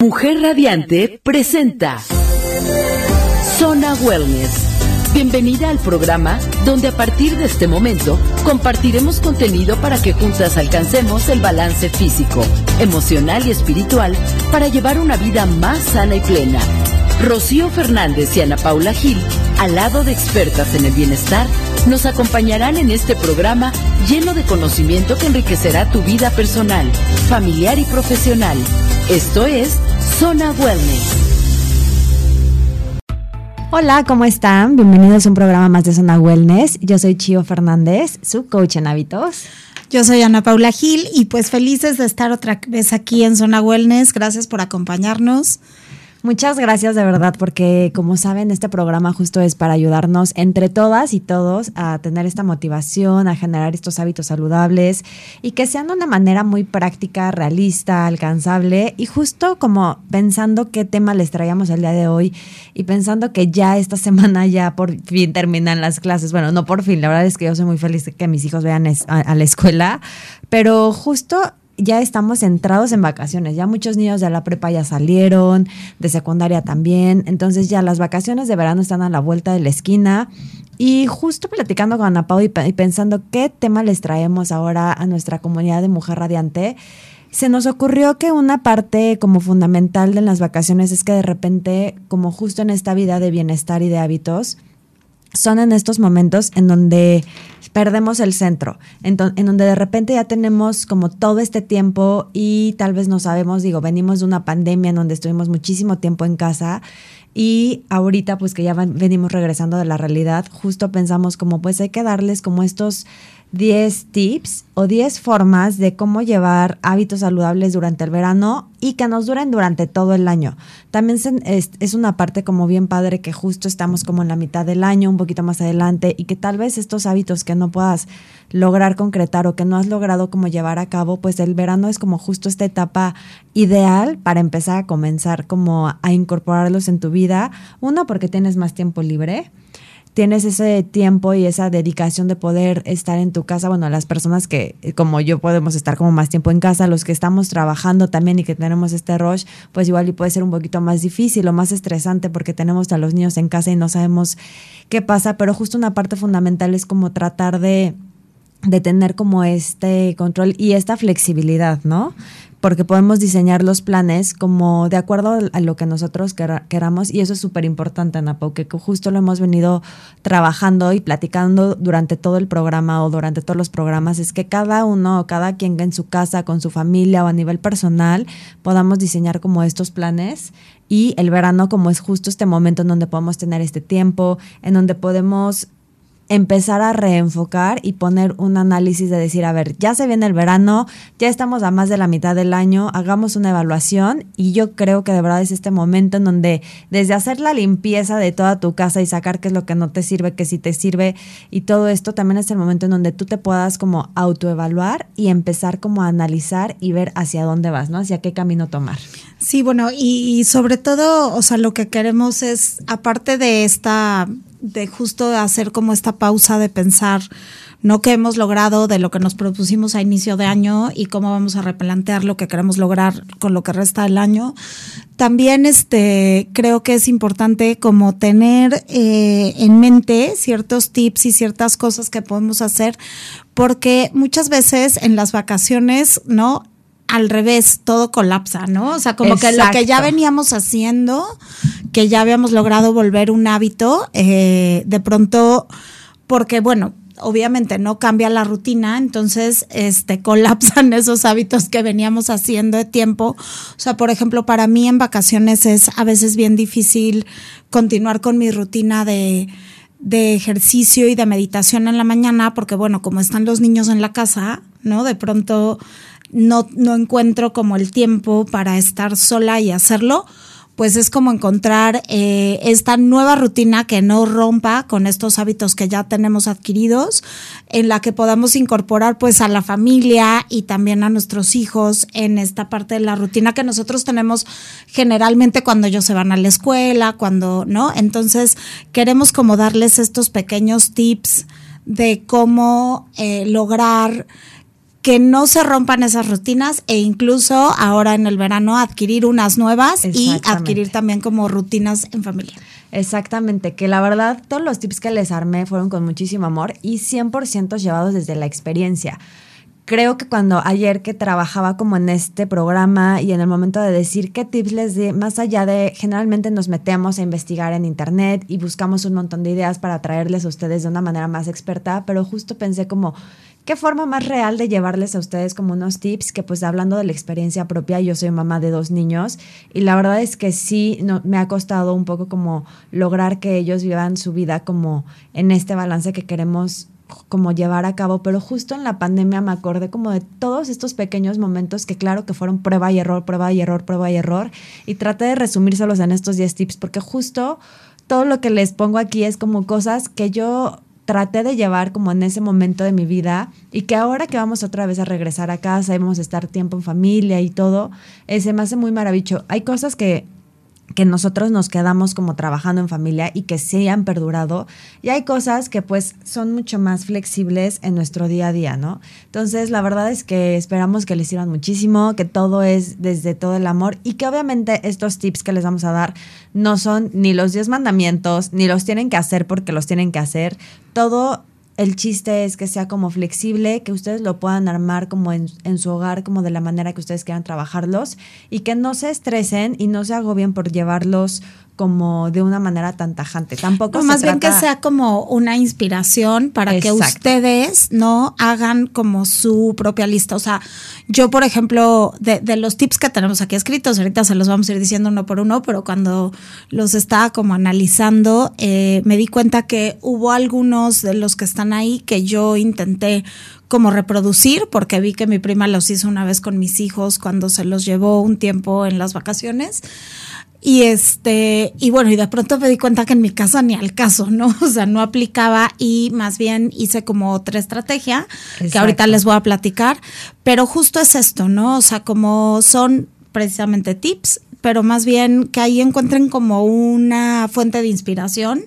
Mujer Radiante presenta Zona Wellness. Bienvenida al programa donde a partir de este momento compartiremos contenido para que juntas alcancemos el balance físico, emocional y espiritual para llevar una vida más sana y plena. Rocío Fernández y Ana Paula Gil, al lado de expertas en el bienestar, nos acompañarán en este programa lleno de conocimiento que enriquecerá tu vida personal, familiar y profesional. Esto es Zona Wellness. Hola, ¿cómo están? Bienvenidos a un programa más de Zona Wellness. Yo soy Chio Fernández, su coach en hábitos. Yo soy Ana Paula Gil y pues felices de estar otra vez aquí en Zona Wellness. Gracias por acompañarnos. Muchas gracias de verdad, porque como saben, este programa justo es para ayudarnos entre todas y todos a tener esta motivación, a generar estos hábitos saludables y que sean de una manera muy práctica, realista, alcanzable y justo como pensando qué tema les traíamos el día de hoy y pensando que ya esta semana ya por fin terminan las clases. Bueno, no por fin, la verdad es que yo soy muy feliz de que mis hijos vean a la escuela, pero justo ya estamos centrados en vacaciones. Ya muchos niños de la prepa ya salieron, de secundaria también. Entonces ya las vacaciones de verano están a la vuelta de la esquina. Y justo platicando con Ana Pau y, pensando qué tema les traemos ahora a nuestra comunidad de Mujer Radiante, se nos ocurrió que una parte como fundamental de las vacaciones es que de repente, como justo en esta vida de bienestar y de hábitos, son en estos momentos en donde perdemos el centro, en, donde de repente ya tenemos como todo este tiempo y tal vez no sabemos, digo, venimos de una pandemia en donde estuvimos muchísimo tiempo en casa y ahorita pues que ya venimos regresando de la realidad, justo pensamos como pues hay que darles como estos 10 tips o 10 formas de cómo llevar hábitos saludables durante el verano y que nos duren durante todo el año. También es, una parte como bien padre que justo estamos como en la mitad del año, un poquito más adelante y que tal vez estos hábitos que no puedas lograr concretar o que no has logrado como llevar a cabo, pues el verano es como justo esta etapa ideal para empezar a comenzar como a incorporarlos en tu vida. Uno, porque tienes más tiempo libre tienes ese tiempo y esa dedicación de poder estar en tu casa, bueno, las personas que como yo podemos estar como más tiempo en casa, los que estamos trabajando también y que tenemos este rush, pues igual y puede ser un poquito más difícil o más estresante porque tenemos a los niños en casa y no sabemos qué pasa, pero justo una parte fundamental es como tratar de de tener como este control y esta flexibilidad, ¿no? Porque podemos diseñar los planes como de acuerdo a lo que nosotros queramos y eso es súper importante, Ana porque justo lo hemos venido trabajando y platicando durante todo el programa o durante todos los programas, es que cada uno o cada quien en su casa, con su familia o a nivel personal, podamos diseñar como estos planes y el verano como es justo este momento en donde podemos tener este tiempo, en donde podemos empezar a reenfocar y poner un análisis de decir, a ver, ya se viene el verano, ya estamos a más de la mitad del año, hagamos una evaluación y yo creo que de verdad es este momento en donde desde hacer la limpieza de toda tu casa y sacar qué es lo que no te sirve, qué sí te sirve y todo esto, también es el momento en donde tú te puedas como autoevaluar y empezar como a analizar y ver hacia dónde vas, ¿no? Hacia qué camino tomar. Sí, bueno, y sobre todo, o sea, lo que queremos es, aparte de esta de justo hacer como esta pausa de pensar no qué hemos logrado de lo que nos propusimos a inicio de año y cómo vamos a replantear lo que queremos lograr con lo que resta del año. También este, creo que es importante como tener eh, en mente ciertos tips y ciertas cosas que podemos hacer porque muchas veces en las vacaciones, ¿no? Al revés, todo colapsa, ¿no? O sea, como que lo que ya veníamos haciendo, que ya habíamos logrado volver un hábito, eh, de pronto, porque bueno, obviamente no cambia la rutina, entonces este colapsan esos hábitos que veníamos haciendo de tiempo. O sea, por ejemplo, para mí en vacaciones es a veces bien difícil continuar con mi rutina de de ejercicio y de meditación en la mañana, porque bueno, como están los niños en la casa, ¿no? De pronto no, no encuentro como el tiempo para estar sola y hacerlo, pues es como encontrar eh, esta nueva rutina que no rompa con estos hábitos que ya tenemos adquiridos, en la que podamos incorporar pues a la familia y también a nuestros hijos en esta parte de la rutina que nosotros tenemos generalmente cuando ellos se van a la escuela, cuando, ¿no? Entonces queremos como darles estos pequeños tips de cómo eh, lograr que no se rompan esas rutinas e incluso ahora en el verano adquirir unas nuevas y adquirir también como rutinas en familia. Exactamente, que la verdad todos los tips que les armé fueron con muchísimo amor y 100% llevados desde la experiencia. Creo que cuando ayer que trabajaba como en este programa y en el momento de decir qué tips les di, más allá de generalmente nos metemos a investigar en internet y buscamos un montón de ideas para traerles a ustedes de una manera más experta, pero justo pensé como qué forma más real de llevarles a ustedes como unos tips que pues hablando de la experiencia propia, yo soy mamá de dos niños y la verdad es que sí me ha costado un poco como lograr que ellos vivan su vida como en este balance que queremos como llevar a cabo, pero justo en la pandemia me acordé como de todos estos pequeños momentos que claro que fueron prueba y error, prueba y error, prueba y error, y traté de resumírselos en estos 10 tips, porque justo todo lo que les pongo aquí es como cosas que yo traté de llevar como en ese momento de mi vida y que ahora que vamos otra vez a regresar a casa y vamos a estar tiempo en familia y todo, ese se me hace muy maravilloso. Hay cosas que que nosotros nos quedamos como trabajando en familia y que sí han perdurado. Y hay cosas que pues son mucho más flexibles en nuestro día a día, ¿no? Entonces la verdad es que esperamos que les sirvan muchísimo, que todo es desde todo el amor y que obviamente estos tips que les vamos a dar no son ni los 10 mandamientos, ni los tienen que hacer porque los tienen que hacer. Todo el chiste es que sea como flexible, que ustedes lo puedan armar como en, su hogar, como de la manera que ustedes quieran trabajarlos y que no se estresen y no se agobien por llevarlos como de una manera tan tajante. Tampoco más bien que sea como una inspiración para que ustedes no hagan como su propia lista. O sea, yo, por ejemplo, de, de, los tips que tenemos aquí escritos, ahorita se los vamos a ir diciendo uno por uno, pero cuando los estaba como analizando, eh, me di cuenta que hubo algunos de los que están ahí que yo intenté como reproducir, porque vi que mi prima los hizo una vez con mis hijos cuando se los llevó un tiempo en las vacaciones. Y este, y bueno, y de pronto me di cuenta que en mi casa ni al caso, ¿no? O sea, no aplicaba y más bien hice como otra estrategia que ahorita les voy a platicar. Pero justo es esto, ¿no? O sea, como son precisamente tips, pero más bien que ahí encuentren como una fuente de inspiración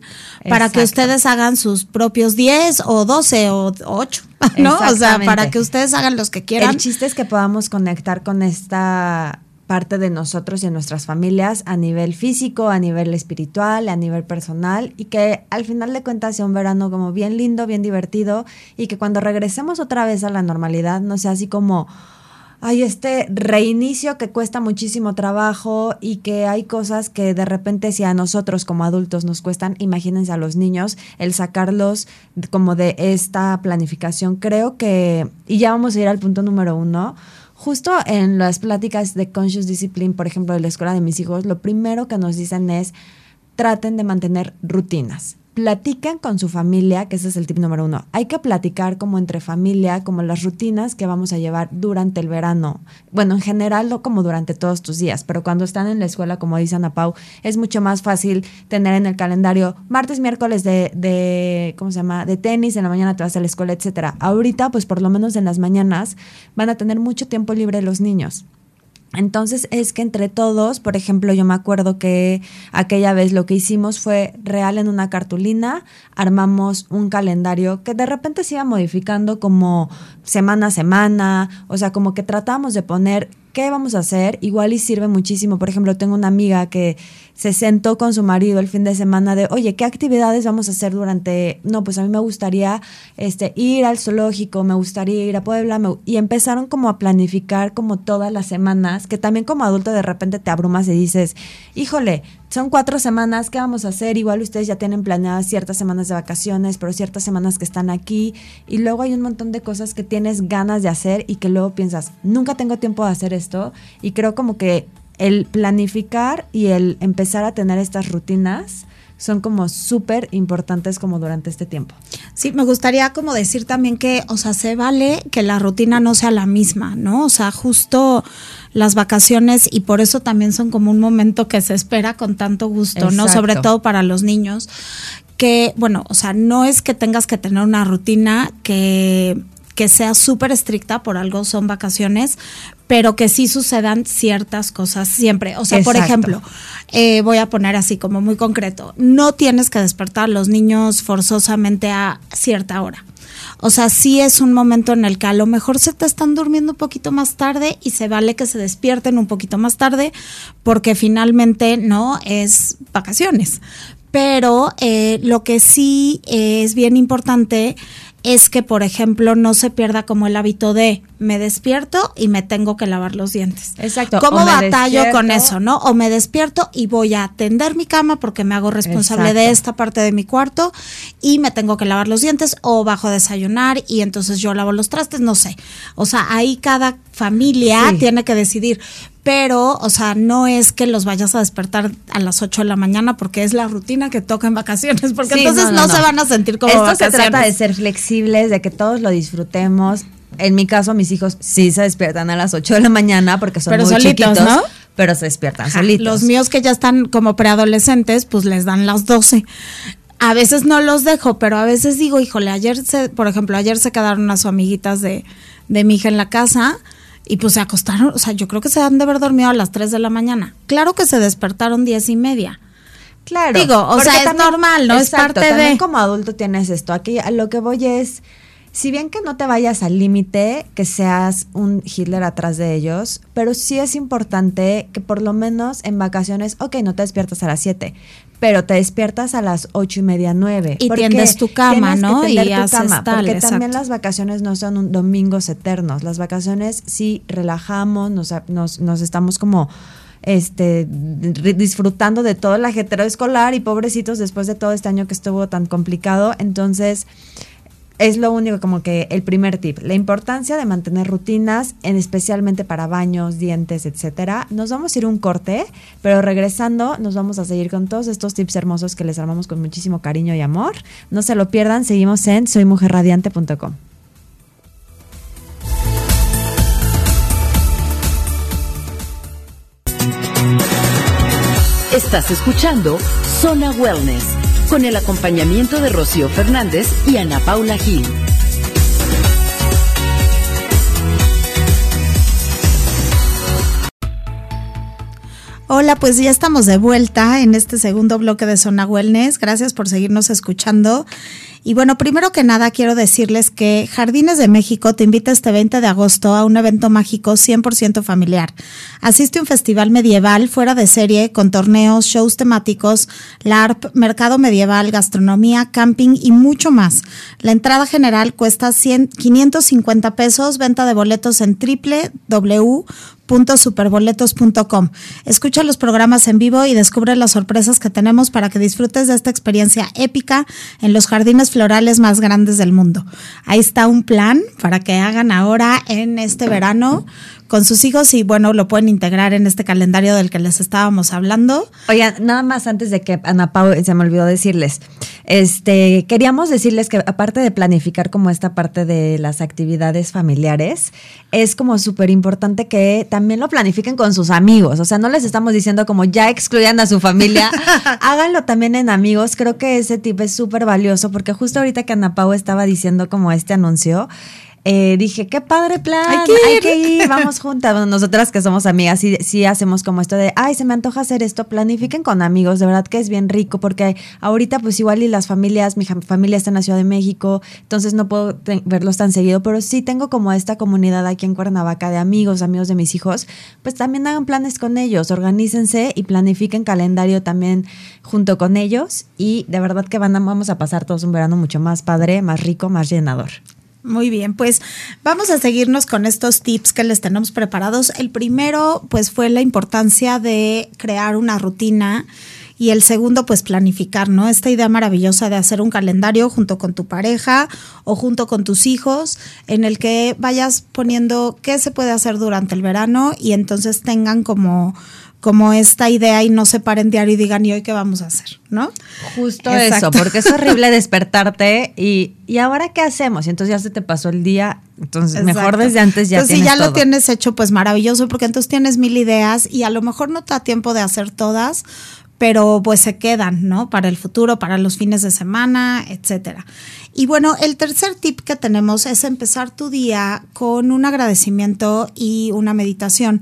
para que ustedes hagan sus propios 10 o 12 o 8, ¿no? O sea, para que ustedes hagan los que quieran. El chiste es que podamos conectar con esta parte de nosotros y de nuestras familias a nivel físico, a nivel espiritual, a nivel personal y que al final de cuentas sea un verano como bien lindo, bien divertido y que cuando regresemos otra vez a la normalidad no sea así como hay este reinicio que cuesta muchísimo trabajo y que hay cosas que de repente si a nosotros como adultos nos cuestan, imagínense a los niños, el sacarlos como de esta planificación. Creo que, y ya vamos a ir al punto número uno, Justo en las pláticas de Conscious Discipline, por ejemplo, de la escuela de mis hijos, lo primero que nos dicen es traten de mantener rutinas platiquen con su familia, que ese es el tip número uno. Hay que platicar como entre familia, como las rutinas que vamos a llevar durante el verano. Bueno, en general no como durante todos tus días, pero cuando están en la escuela, como dice Ana Pau, es mucho más fácil tener en el calendario martes, miércoles de, de, ¿cómo se llama? De tenis, en la mañana te vas a la escuela, etcétera. Ahorita, pues por lo menos en las mañanas, van a tener mucho tiempo libre los niños. Entonces es que entre todos, por ejemplo, yo me acuerdo que aquella vez lo que hicimos fue real en una cartulina, armamos un calendario que de repente se iba modificando como semana a semana, o sea, como que tratamos de poner qué vamos a hacer, igual y sirve muchísimo. Por ejemplo, tengo una amiga que se sentó con su marido el fin de semana de, oye, ¿qué actividades vamos a hacer durante, no, pues a mí me gustaría este, ir al zoológico, me gustaría ir a Puebla, y empezaron como a planificar como todas las semanas, que también como adulto de repente te abrumas y dices, híjole, son cuatro semanas, ¿qué vamos a hacer? Igual ustedes ya tienen planeadas ciertas semanas de vacaciones, pero ciertas semanas que están aquí, y luego hay un montón de cosas que tienes ganas de hacer y que luego piensas, nunca tengo tiempo de hacer esto, y creo como que el planificar y el empezar a tener estas rutinas son como súper importantes como durante este tiempo. Sí, me gustaría como decir también que, o sea, se vale que la rutina no sea la misma, ¿no? O sea, justo las vacaciones y por eso también son como un momento que se espera con tanto gusto, ¿no? Sobre todo para los niños, que, bueno, o sea, no es que tengas que tener una rutina que que sea súper estricta, por algo son vacaciones, pero que sí sucedan ciertas cosas siempre. O sea, por ejemplo, eh, voy a poner así como muy concreto, no tienes que despertar a los niños forzosamente a cierta hora. O sea, sí es un momento en el que a lo mejor se te están durmiendo un poquito más tarde y se vale que se despierten un poquito más tarde porque finalmente no es vacaciones. Pero eh, lo que sí eh, es bien importante es que, por ejemplo, no se pierda como el hábito de me despierto y me tengo que lavar los dientes. Exacto. ¿Cómo batallo con eso, no? O me despierto y voy a atender mi cama porque me hago responsable de esta parte de mi cuarto y me tengo que lavar los dientes o bajo a desayunar y entonces yo lavo los trastes, no sé. O sea, ahí cada familia Sí. tiene que decidir. Pero, o sea, no es que los vayas a despertar a las 8 de la mañana porque es la rutina que toca en vacaciones, porque Sí, entonces no, se van a sentir como Esto vacaciones. se trata de ser flexibles, de que todos lo disfrutemos. En mi caso, mis hijos sí se despiertan a las 8 de la mañana porque son Pero muy solitos, chiquitos, ¿no? pero se despiertan Ajá, solitos. Los míos que ya están como preadolescentes, pues les dan las 12. A veces no los dejo, pero a veces digo, híjole, ayer, se, por ejemplo, ayer se quedaron unas amiguitas de, de mi hija en la casa y pues se acostaron, o sea, yo creo que se han de haber dormido a las 3 de la mañana. Claro que se despertaron diez y media. Claro. Digo, o sea, es normal, ¿no? Es Exacto, parte también de- como adulto tienes esto. Aquí a lo que voy es, si bien que no te vayas al límite, que seas un Hitler atrás de ellos, pero sí es importante que por lo menos en vacaciones, ok, no te despiertas a las 7, pero te despiertas a las ocho y media, nueve. Y tiendes tu cama, ¿no? Y tu haces cama, tal, porque también las vacaciones no son un- domingos eternos. Las vacaciones sí relajamos, nos, nos, nos estamos como este di- disfrutando de todo el ajetreo escolar y pobrecitos después de todo este año que estuvo tan complicado. Entonces, es lo único como que el primer tip, la importancia de mantener rutinas, en especialmente para baños, dientes, etcétera. Nos vamos a ir un corte, pero regresando nos vamos a seguir con todos estos tips hermosos que les armamos con muchísimo cariño y amor. No se lo pierdan, seguimos en soymujerradiante.com. Estás escuchando Zona Wellness con el acompañamiento de Rocío Fernández y Ana Paula Gil. Hola, pues ya estamos de vuelta en este segundo bloque de Zona Wellness. Gracias por seguirnos escuchando. Y bueno, primero que nada quiero decirles que Jardines de México te invita este 20 de agosto a un evento mágico 100% familiar. Asiste a un festival medieval fuera de serie con torneos, shows temáticos, LARP, mercado medieval, gastronomía, camping y mucho más. La entrada general cuesta 100, 550 pesos, venta de boletos en www.superboletos.com. Escucha los programas en vivo y descubre las sorpresas que tenemos para que disfrutes de esta experiencia épica en los jardines florales más grandes del mundo. Ahí está un plan para que hagan ahora en este verano con sus hijos y bueno, lo pueden integrar en este calendario del que les estábamos hablando. Oigan, nada más antes de que Ana Pau, se me olvidó decirles, este, queríamos decirles que aparte de planificar como esta parte de las actividades familiares, es como súper importante que también lo planifiquen con sus amigos. O sea, no les estamos diciendo como ya excluyan a su familia, háganlo también en amigos. Creo que ese tip es súper valioso porque justo ahorita que Ana Pau estaba diciendo como este anuncio, eh, dije, qué padre plan, Hay que ir. ir, vamos juntas. Bueno, nosotras que somos amigas, sí, sí hacemos como esto de, ay, se me antoja hacer esto, planifiquen con amigos, de verdad que es bien rico, porque ahorita pues igual y las familias, mi familia está en la Ciudad de México, entonces no puedo verlos tan seguido, pero sí tengo como esta comunidad aquí en Cuernavaca de amigos, amigos de mis hijos, pues también hagan planes con ellos, organícense y planifiquen calendario también junto con ellos y de verdad que van a- vamos a pasar todos un verano mucho más padre, más rico, más llenador. Muy bien, pues vamos a seguirnos con estos tips que les tenemos preparados. El primero, pues fue la importancia de crear una rutina y el segundo, pues planificar, ¿no? Esta idea maravillosa de hacer un calendario junto con tu pareja o junto con tus hijos en el que vayas poniendo qué se puede hacer durante el verano y entonces tengan como como esta idea y no se paren diario y digan, ¿y hoy qué vamos a hacer? ¿No? Justo Exacto. eso, porque es horrible despertarte y, y ahora qué hacemos? Y entonces ya se te pasó el día, entonces mejor desde antes ya Entonces, si tienes ya lo tienes hecho, pues maravilloso, porque entonces tienes mil ideas y a lo mejor no te da tiempo de hacer todas, pero pues se quedan, ¿no? Para el futuro, para los fines de semana, etcétera. Y bueno, el tercer tip que tenemos es empezar tu día con un agradecimiento y una meditación.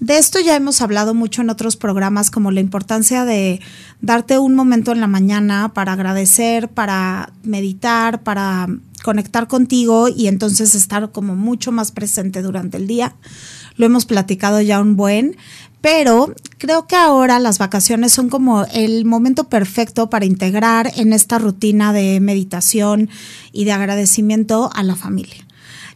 De esto ya hemos hablado mucho en otros programas, como la importancia de darte un momento en la mañana para agradecer, para meditar, para conectar contigo y entonces estar como mucho más presente durante el día. Lo hemos platicado ya un buen, pero creo que ahora las vacaciones son como el momento perfecto para integrar en esta rutina de meditación y de agradecimiento a la familia.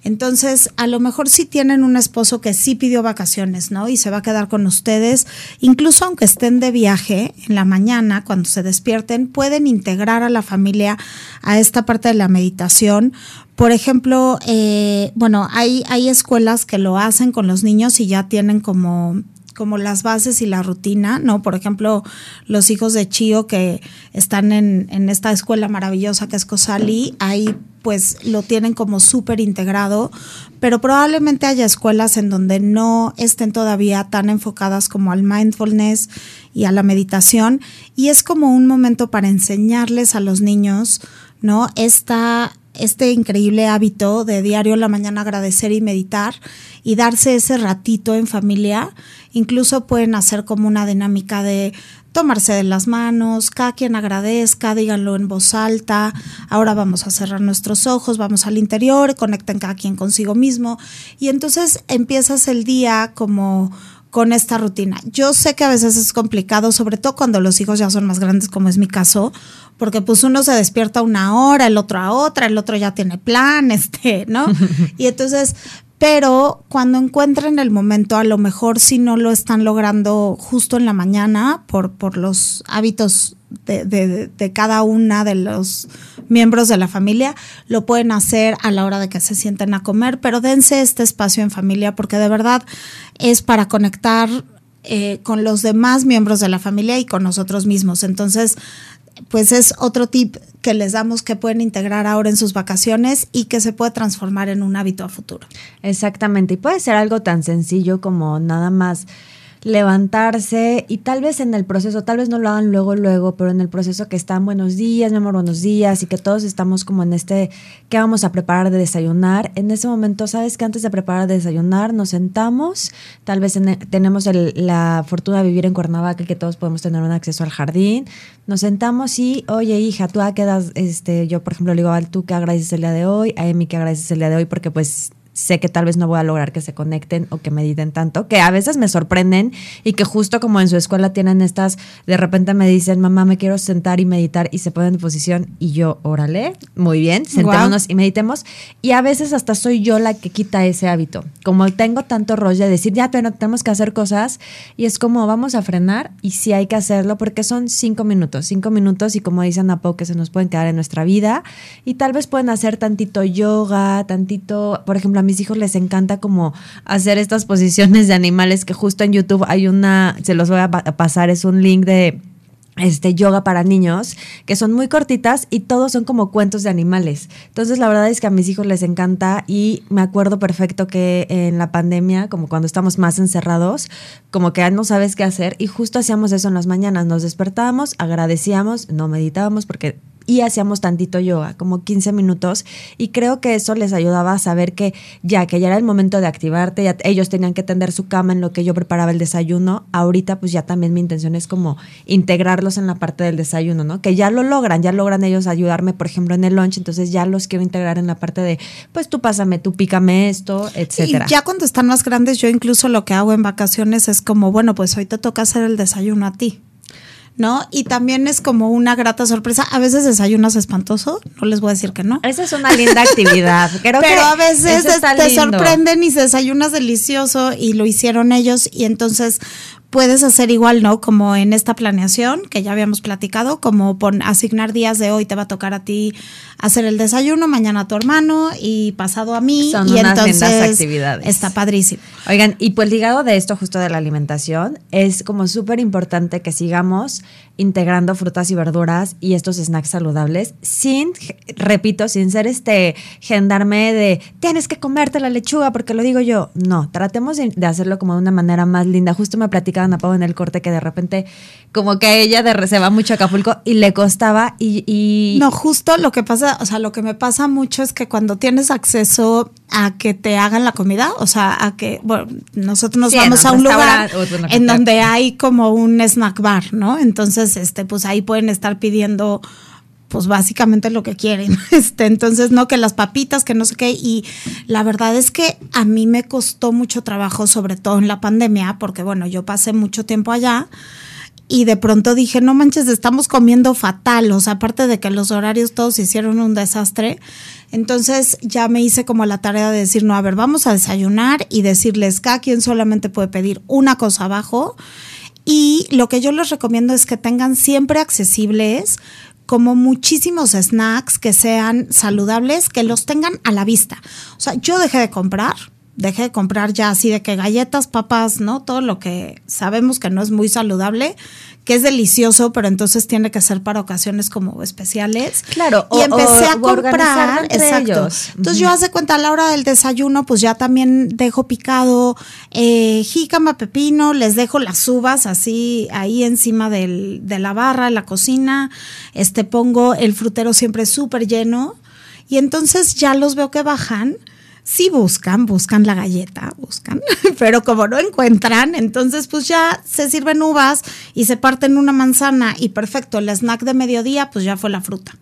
Entonces, a lo mejor si tienen un esposo que sí pidió vacaciones, ¿no? Y se va a quedar con ustedes, incluso aunque estén de viaje en la mañana, cuando se despierten, pueden integrar a la familia a esta parte de la meditación. Por ejemplo, eh, bueno, hay, hay escuelas que lo hacen con los niños y ya tienen como como las bases y la rutina, ¿no? Por ejemplo, los hijos de Chio que están en, en esta escuela maravillosa que es Cosali, ahí pues lo tienen como súper integrado, pero probablemente haya escuelas en donde no estén todavía tan enfocadas como al mindfulness y a la meditación, y es como un momento para enseñarles a los niños, ¿no? Esta este increíble hábito de diario en la mañana agradecer y meditar y darse ese ratito en familia. Incluso pueden hacer como una dinámica de tomarse de las manos, cada quien agradezca, díganlo en voz alta, ahora vamos a cerrar nuestros ojos, vamos al interior, conecten cada quien consigo mismo y entonces empiezas el día como con esta rutina. Yo sé que a veces es complicado, sobre todo cuando los hijos ya son más grandes, como es mi caso, porque pues uno se despierta una hora, el otro a otra, el otro ya tiene plan, este, ¿no? y entonces, pero cuando encuentren el momento, a lo mejor si no lo están logrando justo en la mañana por, por los hábitos de, de, de, cada una de los miembros de la familia, lo pueden hacer a la hora de que se sienten a comer, pero dense este espacio en familia porque de verdad es para conectar eh, con los demás miembros de la familia y con nosotros mismos. Entonces, pues es otro tip que les damos que pueden integrar ahora en sus vacaciones y que se puede transformar en un hábito a futuro. Exactamente, y puede ser algo tan sencillo como nada más levantarse y tal vez en el proceso, tal vez no lo hagan luego, luego, pero en el proceso que están buenos días, mi amor, buenos días y que todos estamos como en este, ¿qué vamos a preparar de desayunar? En ese momento, ¿sabes que antes de preparar de desayunar nos sentamos? Tal vez tenemos la fortuna de vivir en Cuernavaca que todos podemos tener un acceso al jardín. Nos sentamos y, oye, hija, tú a quedas, este, yo por ejemplo le digo, tú que agradeces el día de hoy, a Emi que agradeces el día de hoy porque pues sé que tal vez no voy a lograr que se conecten o que mediten tanto, que a veces me sorprenden y que justo como en su escuela tienen estas, de repente me dicen, mamá, me quiero sentar y meditar y se ponen en posición y yo, órale, muy bien, sentémonos y meditemos. Y a veces hasta soy yo la que quita ese hábito. Como tengo tanto rollo de decir, ya, pero tenemos que hacer cosas y es como vamos a frenar y sí hay que hacerlo porque son cinco minutos, cinco minutos y como dicen a poco que se nos pueden quedar en nuestra vida y tal vez pueden hacer tantito yoga, tantito, por ejemplo, mis hijos les encanta como hacer estas posiciones de animales que justo en YouTube hay una, se los voy a pasar, es un link de este yoga para niños, que son muy cortitas y todos son como cuentos de animales. Entonces, la verdad es que a mis hijos les encanta y me acuerdo perfecto que en la pandemia, como cuando estamos más encerrados, como que no sabes qué hacer y justo hacíamos eso en las mañanas, nos despertábamos, agradecíamos, no meditábamos porque y hacíamos tantito yoga, como 15 minutos, y creo que eso les ayudaba a saber que ya, que ya era el momento de activarte, ya ellos tenían que tender su cama en lo que yo preparaba el desayuno, ahorita pues ya también mi intención es como integrarlos en la parte del desayuno, ¿no? Que ya lo logran, ya logran ellos ayudarme, por ejemplo, en el lunch, entonces ya los quiero integrar en la parte de, pues tú pásame, tú pícame esto, etcétera. Ya cuando están más grandes, yo incluso lo que hago en vacaciones es como, bueno, pues hoy te toca hacer el desayuno a ti. ¿No? Y también es como una grata sorpresa. A veces desayunas espantoso, no les voy a decir que no. Esa es una linda actividad. Pero a veces te, sorprenden y se desayunas delicioso y lo hicieron ellos y entonces puedes hacer igual, ¿no? Como en esta planeación que ya habíamos platicado, como pon, asignar días de hoy te va a tocar a ti hacer el desayuno, mañana a tu hermano y pasado a mí. Son y unas entonces actividades. está padrísimo. Oigan, y pues ligado de esto justo de la alimentación, es como súper importante que sigamos integrando frutas y verduras y estos snacks saludables sin, repito, sin ser este gendarme de tienes que comerte la lechuga porque lo digo yo. No, tratemos de, de hacerlo como de una manera más linda. Justo me platicaba Ana Pau en el corte que de repente como que ella de, se va mucho a Acapulco y le costaba y, y, No, justo lo que pasa, o sea, lo que me pasa mucho es que cuando tienes acceso a que te hagan la comida, o sea, a que, bueno, nosotros nos Sí, vamos a un lugar bueno, en donde hay como un snack bar, ¿no? Entonces, este, pues ahí pueden estar pidiendo pues básicamente lo que quieren. Este, entonces, no que las papitas, que no sé qué. Y la verdad es que a mí me costó mucho trabajo, sobre todo en la pandemia, porque bueno, yo pasé mucho tiempo allá y de pronto dije, no manches, estamos comiendo fatal, o sea, aparte de que los horarios todos hicieron un desastre, entonces ya me hice como la tarea de decir, no, a ver, vamos a desayunar y decirles, cada quien solamente puede pedir una cosa abajo. Y lo que yo les recomiendo es que tengan siempre accesibles como muchísimos snacks que sean saludables, que los tengan a la vista. O sea, yo dejé de comprar, dejé de comprar ya así de que galletas, papas, ¿no? Todo lo que sabemos que no es muy saludable, que es delicioso, pero entonces tiene que ser para ocasiones como especiales. Claro, y o- empecé o- a comprar, exacto. ellos. Entonces yo hace cuenta a la hora del desayuno, pues ya también dejo picado eh, jícama, pepino, les dejo las uvas así ahí encima del, de la barra, en la cocina, este pongo el frutero siempre súper lleno y entonces ya los veo que bajan. Sí buscan, buscan la galleta, buscan, pero como no encuentran, entonces pues ya se sirven uvas y se parten una manzana y perfecto, el snack de mediodía pues ya fue la fruta.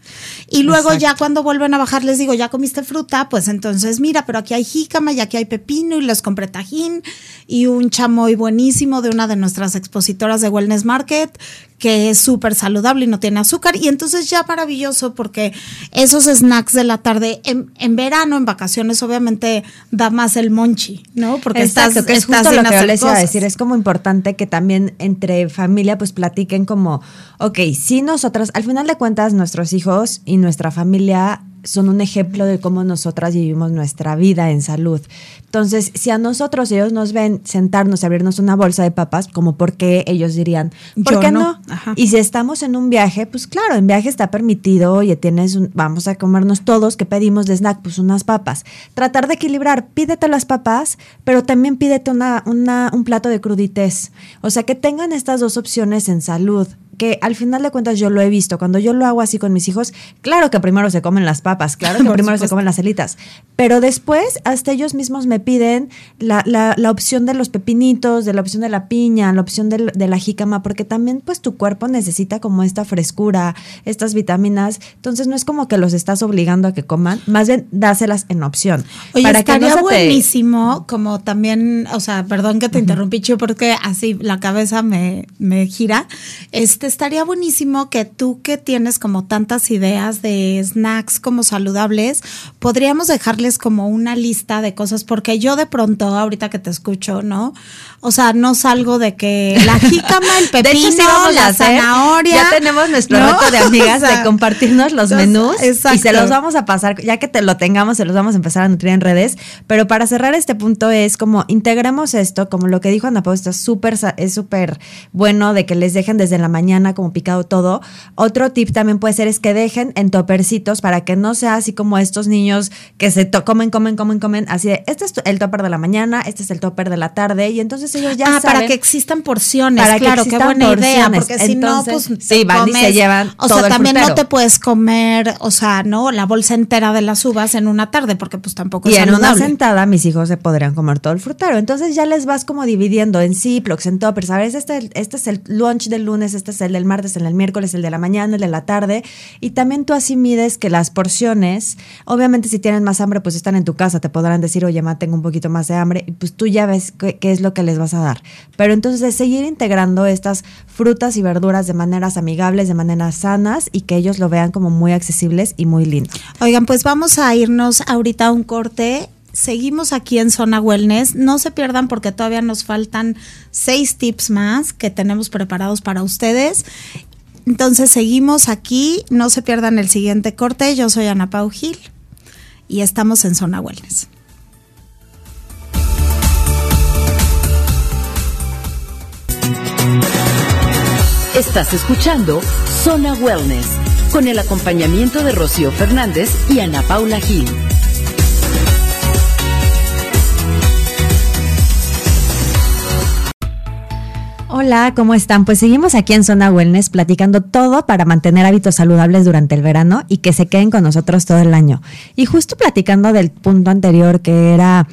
Y luego Exacto. ya cuando vuelven a bajar les digo, ya comiste fruta, pues entonces mira, pero aquí hay jícama y aquí hay pepino y les compré tajín y un chamoy buenísimo de una de nuestras expositoras de Wellness Market que es súper saludable y no tiene azúcar y entonces ya maravilloso porque esos snacks de la tarde en, en verano, en vacaciones obviamente da más el monchi, ¿no? Porque Exacto, estás, que es estás justo lo que yo les iba a decir. Es como importante que también entre familia pues platiquen como, ok, si nosotras, al final de cuentas nuestros hijos y nuestra familia son un ejemplo de cómo nosotras vivimos nuestra vida en salud. Entonces, si a nosotros ellos nos ven sentarnos y abrirnos una bolsa de papas, como por qué ellos dirían, ¿por Yo qué no. no? Y si estamos en un viaje, pues claro, en viaje está permitido, oye, tienes un- vamos a comernos todos, que pedimos de snack? Pues unas papas. Tratar de equilibrar, pídete las papas, pero también pídete una, una, un plato de crudités. O sea, que tengan estas dos opciones en salud. Que al final de cuentas yo lo he visto. Cuando yo lo hago así con mis hijos, claro que primero se comen las papas, claro que Por primero se comen las alitas. Pero después, hasta ellos mismos me piden la, la, la opción de los pepinitos, de la opción de la piña, la opción de, la jícama, porque también pues tu cuerpo necesita como esta frescura, estas vitaminas. Entonces no es como que los estás obligando a que coman, más bien dáselas en opción. Oye, para que no estaría te- buenísimo, como también, o sea, perdón que te interrumpí, Chu, porque así la cabeza me, me gira. Este estaría buenísimo que tú que tienes como tantas ideas de snacks como saludables, podríamos dejarles como una lista de cosas, porque yo de pronto, ahorita que te escucho, ¿no? O sea, no salgo de que la jícama, el pepino, hecho, sí la hacer. zanahoria. Ya tenemos nuestro ¿no? reto de amigas O sea, de compartirnos los entonces, menús y exacto. se los vamos a pasar, ya que te lo tengamos, se los vamos a empezar a nutrir en redes. Pero para cerrar este punto es como integremos esto, como lo que dijo Ana Pau, está súper, es súper bueno de que les dejen desde la mañana como picado todo. Otro tip también puede ser es que dejen en topercitos para que no sea así como estos niños que se comen, comen, comen, comen, así de, este es el topper de la mañana, este es el topper de la tarde y entonces ellos ya ah, para que existan porciones, Para que claro, qué buena idea, porciones. porque si no, pues Entonces, sí, van y se llevan o todo sea, el también no te puedes comer, o sea, no, la bolsa entera de las uvas en una tarde, porque pues tampoco Y es en una sentada mis hijos se podrían comer todo el frutero. Entonces ya les vas como dividiendo en Ziplocs, en toppers. ¿Sabes? Este, este es el lunch del lunes, este es el del martes, el del miércoles, el de la mañana, el de la tarde. Y también tú así mides que las porciones, obviamente si tienen más hambre, pues están en tu casa, te podrán decir, oye, ma, tengo un poquito más de hambre. Y pues tú ya ves qué, qué es lo que les vas a dar. Pero entonces seguir integrando estas frutas y verduras de maneras amigables, de maneras sanas y que ellos lo vean como muy accesibles y muy lindos. Oigan, pues vamos a irnos ahorita a un corte. Seguimos aquí en Zona Wellness. No se pierdan porque todavía nos faltan seis tips más que tenemos preparados para ustedes. Entonces seguimos aquí. No se pierdan el siguiente corte. Yo soy Ana Pau Gil y estamos en Zona Wellness. Estás escuchando Zona Wellness con el acompañamiento de Rocío Fernández y Ana Paula Gil. Hola, ¿cómo están? Pues seguimos aquí en Zona Wellness platicando todo para mantener hábitos saludables durante el verano y que se queden con nosotros todo el año. Y justo platicando del punto anterior que era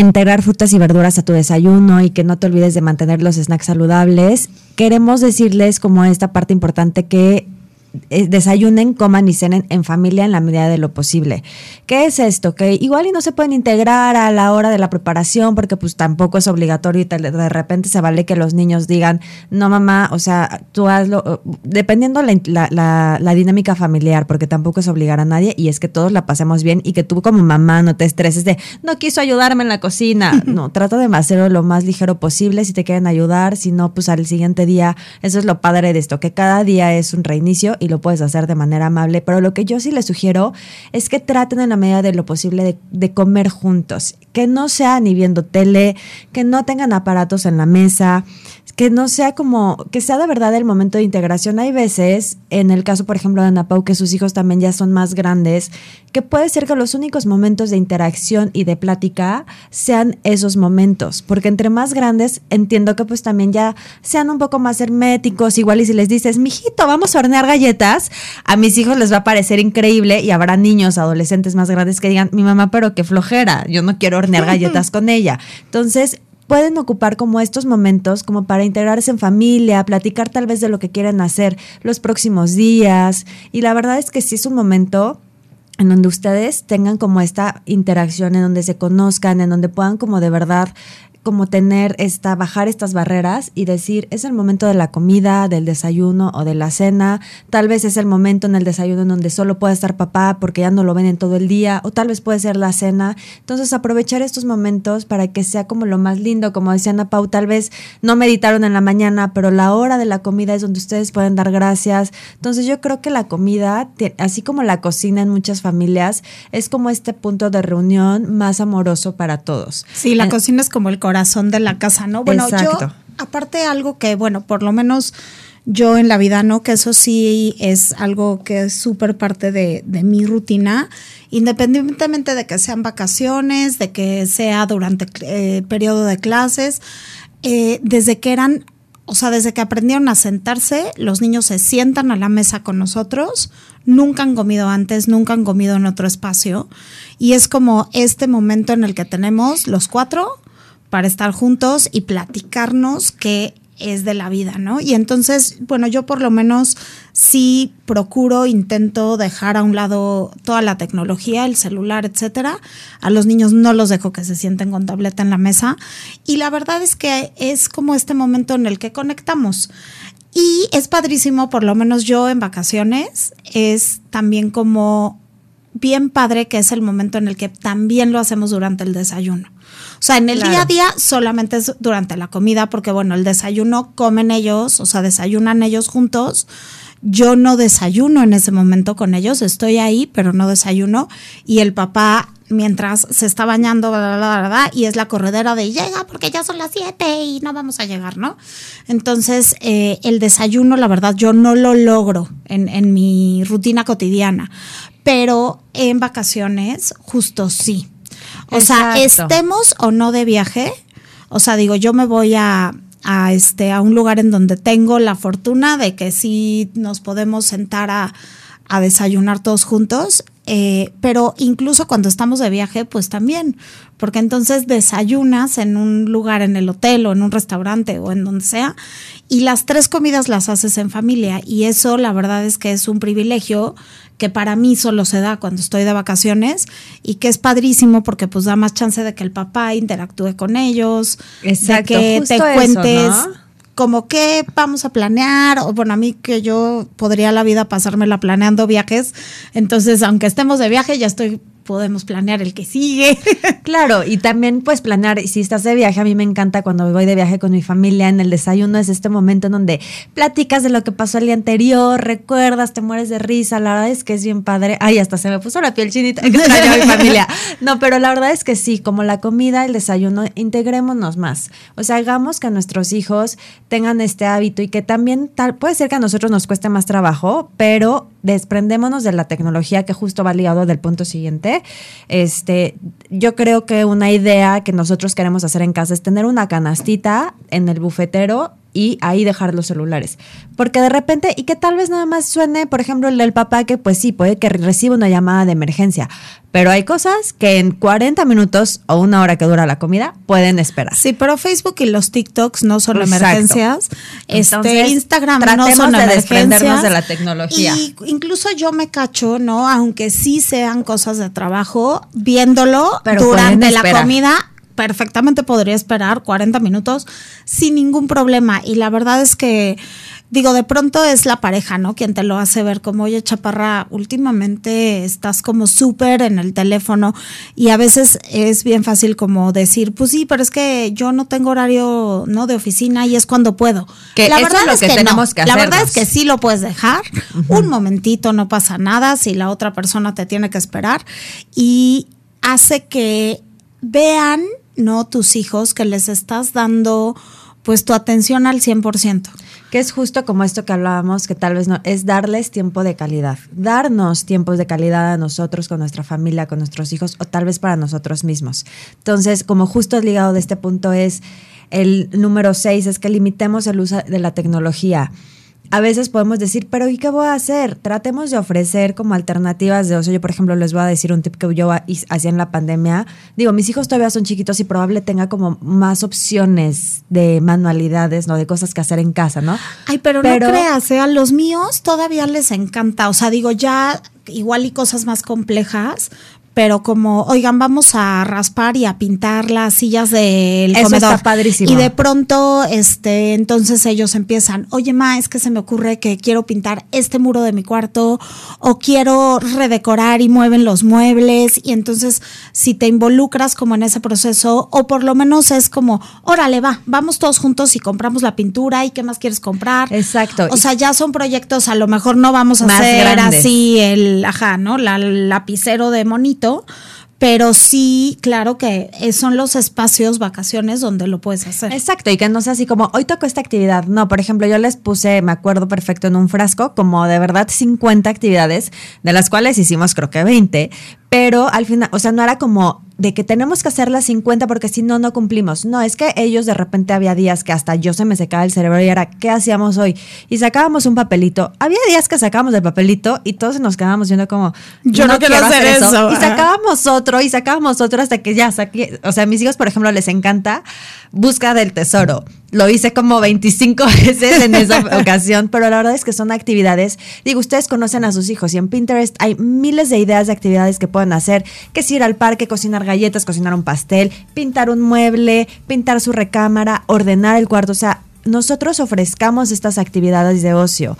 integrar frutas y verduras a tu desayuno y que no te olvides de mantener los snacks saludables, queremos decirles como esta parte importante que desayunen, coman y cenen en familia en la medida de lo posible. ¿Qué es esto? Que igual y no se pueden integrar a la hora de la preparación porque pues tampoco es obligatorio y de repente se vale que los niños digan, no mamá, o sea, tú hazlo, dependiendo la, la, la, dinámica familiar, porque tampoco es obligar a nadie y es que todos la pasemos bien y que tú como mamá no te estreses de, no quiso ayudarme en la cocina. No, trata de hacerlo lo más ligero posible si te quieren ayudar, si no, pues al siguiente día, eso es lo padre de esto, que cada día es un reinicio y lo puedes hacer de manera amable, pero lo que yo sí les sugiero es que traten en la medida de lo posible de, comer juntos, que no sea ni viendo tele, que no tengan aparatos en la mesa, que no sea como, que sea de verdad el momento de integración. Hay veces, en el caso, por ejemplo, de Ana Pau, que sus hijos también ya son más grandes, que puede ser que los únicos momentos de interacción y de plática sean esos momentos, porque entre más grandes entiendo que pues también ya sean un poco más herméticos, igual y si les dices, mijito, vamos a hornear galletas, a mis hijos les va a parecer increíble y habrá niños, adolescentes más grandes que digan, mi mamá, pero qué flojera, yo no quiero hornear galletas con ella. Entonces, pueden ocupar como estos momentos como para integrarse en familia, platicar tal vez de lo que quieren hacer los próximos días. Y la verdad es que sí es un momento en donde ustedes tengan como esta interacción, en donde se conozcan, en donde puedan como de verdad como tener esta, bajar estas barreras y decir, es el momento de la comida, del desayuno o de la cena, tal vez es el momento en el desayuno en donde solo puede estar papá porque ya no lo ven en todo el día, o tal vez puede ser la cena. Entonces aprovechar estos momentos para que sea como lo más lindo, como decía Ana Pau, tal vez no meditaron en la mañana, pero la hora de la comida es donde ustedes pueden dar gracias. Entonces yo creo que la comida, así como la cocina en muchas familias, es como este punto de reunión más amoroso para todos. Sí, la cocina es como el corazón corazón de la casa, ¿no? Bueno, yo, aparte algo que, bueno, por lo menos yo en la vida, ¿no? Que eso sí es algo que es súper parte de, mi rutina, independientemente de que sean vacaciones, de que sea durante el eh, periodo de clases, eh, desde que eran, o sea, desde que aprendieron a sentarse, los niños se sientan a la mesa con nosotros, nunca han comido antes, nunca han comido en otro espacio, y es como este momento en el que tenemos los cuatro para estar juntos y platicarnos qué es de la vida, ¿no? Y entonces, bueno, yo por lo menos sí procuro, intento dejar a un lado toda la tecnología, el celular, etcétera. A los niños no los dejo que se sienten con tableta en la mesa. Y la verdad es que es como este momento en el que conectamos. Y es padrísimo, por lo menos yo en vacaciones, es también como bien padre que es el momento en el que también lo hacemos durante el desayuno. O sea, en el día a día solamente es durante la comida, porque bueno, el desayuno comen ellos, o sea, desayunan ellos juntos. Yo no desayuno en ese momento con ellos, estoy ahí, pero no desayuno. Y el papá, mientras se está bañando, bla, bla, bla, y es la corredera de llega porque ya son las siete y no vamos a llegar, ¿no? Entonces, eh, el desayuno, la verdad, yo no lo logro en, en mi rutina cotidiana, pero en vacaciones, justo sí. O sea, estemos o no de viaje, o sea, digo, yo me voy a, a, este, a un lugar en donde tengo la fortuna de que sí nos podemos sentar a, a desayunar todos juntos, eh, pero incluso cuando estamos de viaje, pues también, porque entonces desayunas en un lugar, en el hotel o en un restaurante o en donde sea, y las tres comidas las haces en familia, y eso la verdad es que es un privilegio que para mí solo se da cuando estoy de vacaciones y que es padrísimo porque pues da más chance de que el papá interactúe con ellos, de que te cuentes como que vamos a planear, o bueno, a mí que yo podría la vida pasármela planeando viajes, entonces aunque estemos de viaje ya estoy podemos planear el que sigue. Claro, y también pues planear, si estás de viaje, a mí me encanta cuando voy de viaje con mi familia en el desayuno, es este momento en donde platicas de lo que pasó el día anterior, recuerdas, te mueres de risa, la verdad es que es bien padre. Ay, hasta se me puso la piel chinita, a mi familia. No, pero la verdad es que sí, como la comida, el desayuno, integrémonos más. O sea, hagamos que nuestros hijos tengan este hábito y que también tal, puede ser que a nosotros nos cueste más trabajo, pero desprendémonos de la tecnología que justo va ligado del punto siguiente. Este, yo creo que una idea que nosotros queremos hacer en casa es tener una canastita en el bufetero y ahí dejar los celulares. Porque de repente, y que tal vez nada más suene, por ejemplo, el del papá, que pues sí, puede que reciba una llamada de emergencia, pero hay cosas que en 40 minutos o una hora que dura la comida pueden esperar. Sí, pero Facebook y los TikToks no son Exacto. emergencias. este, Instagram no son de emergencias. desprendernos de la tecnología. Y incluso yo me cacho, ¿no? Aunque sí sean cosas de trabajo, viéndolo Pero durante la comida, perfectamente podría esperar 40 minutos sin ningún problema. Y la verdad es que, digo, de pronto es la pareja, ¿no? Quien te lo hace ver como, oye, chaparra, últimamente estás como súper en el teléfono y a veces es bien fácil como decir, pues sí, pero es que yo no tengo horario, ¿no? De oficina y es cuando puedo. Que la verdad es lo es que que, tenemos no. que La verdad es que sí lo puedes dejar un momentito, no pasa nada si la otra persona te tiene que esperar y hace que vean, ¿no? Tus hijos que les estás dando pues tu atención al 100%. Que es justo como esto que hablábamos, que tal vez no, es darles tiempo de calidad. Darnos tiempos de calidad a nosotros, con nuestra familia, con nuestros hijos, o tal vez para nosotros mismos. Entonces, como justo ligado de este punto es el número seis, es que limitemos el uso de la tecnología. A veces podemos decir, pero ¿y qué voy a hacer? Tratemos de ofrecer como alternativas de ocio. Yo, por ejemplo, les voy a decir un tip que yo hacía en la pandemia. Digo, mis hijos todavía son chiquitos y probable tenga como más opciones de manualidades, ¿no? De cosas que hacer en casa, ¿no? Ay, pero, Pero- no creas, ¿eh? a los míos todavía les encanta. O sea, digo, ya igual y cosas más complejas, pero como, oigan, vamos a raspar y a pintar las sillas del Eso comedor. está padrísimo. Y de pronto, este, entonces ellos empiezan, oye, ma, es que se me ocurre que quiero pintar este muro de mi cuarto o quiero redecorar y mueven los muebles. Y entonces, si te involucras como en ese proceso, o por lo menos es como, órale, va, vamos todos juntos y compramos la pintura y qué más quieres comprar. Exacto. O sea, ya son proyectos, a lo mejor no vamos a Más hacer grandes. así el, ajá, ¿no? La, el lapicero de monito. Pero sí, claro que son los espacios, vacaciones donde lo puedes hacer. Exacto, y que no sea así como, hoy toco esta actividad. No, por ejemplo, yo les puse, me acuerdo perfecto, en un frasco, como de verdad 50 actividades, de las cuales hicimos creo que 20, pero al final, o sea, no era como de que tenemos que hacer las 50 porque si no, no cumplimos. No, es que ellos de repente había días que hasta yo se me secaba el cerebro y era, ¿qué hacíamos hoy? Y sacábamos un papelito. Había días que sacábamos el papelito y todos nos quedábamos viendo como, Yo no quiero hacer eso. Y Ajá. sacábamos otro y sacábamos otro hasta que ya saqué. O sea, a mis hijos, por ejemplo, les encanta Busca del Tesoro. Lo hice como 25 veces en esa ocasión, pero la verdad es que son actividades. Digo, ustedes conocen a sus hijos y en Pinterest hay miles de ideas de actividades que pueden hacer, que es ir al parque, cocinar galletas, cocinar un pastel, pintar un mueble, pintar su recámara, ordenar el cuarto. O sea, nosotros ofrezcamos estas actividades de ocio.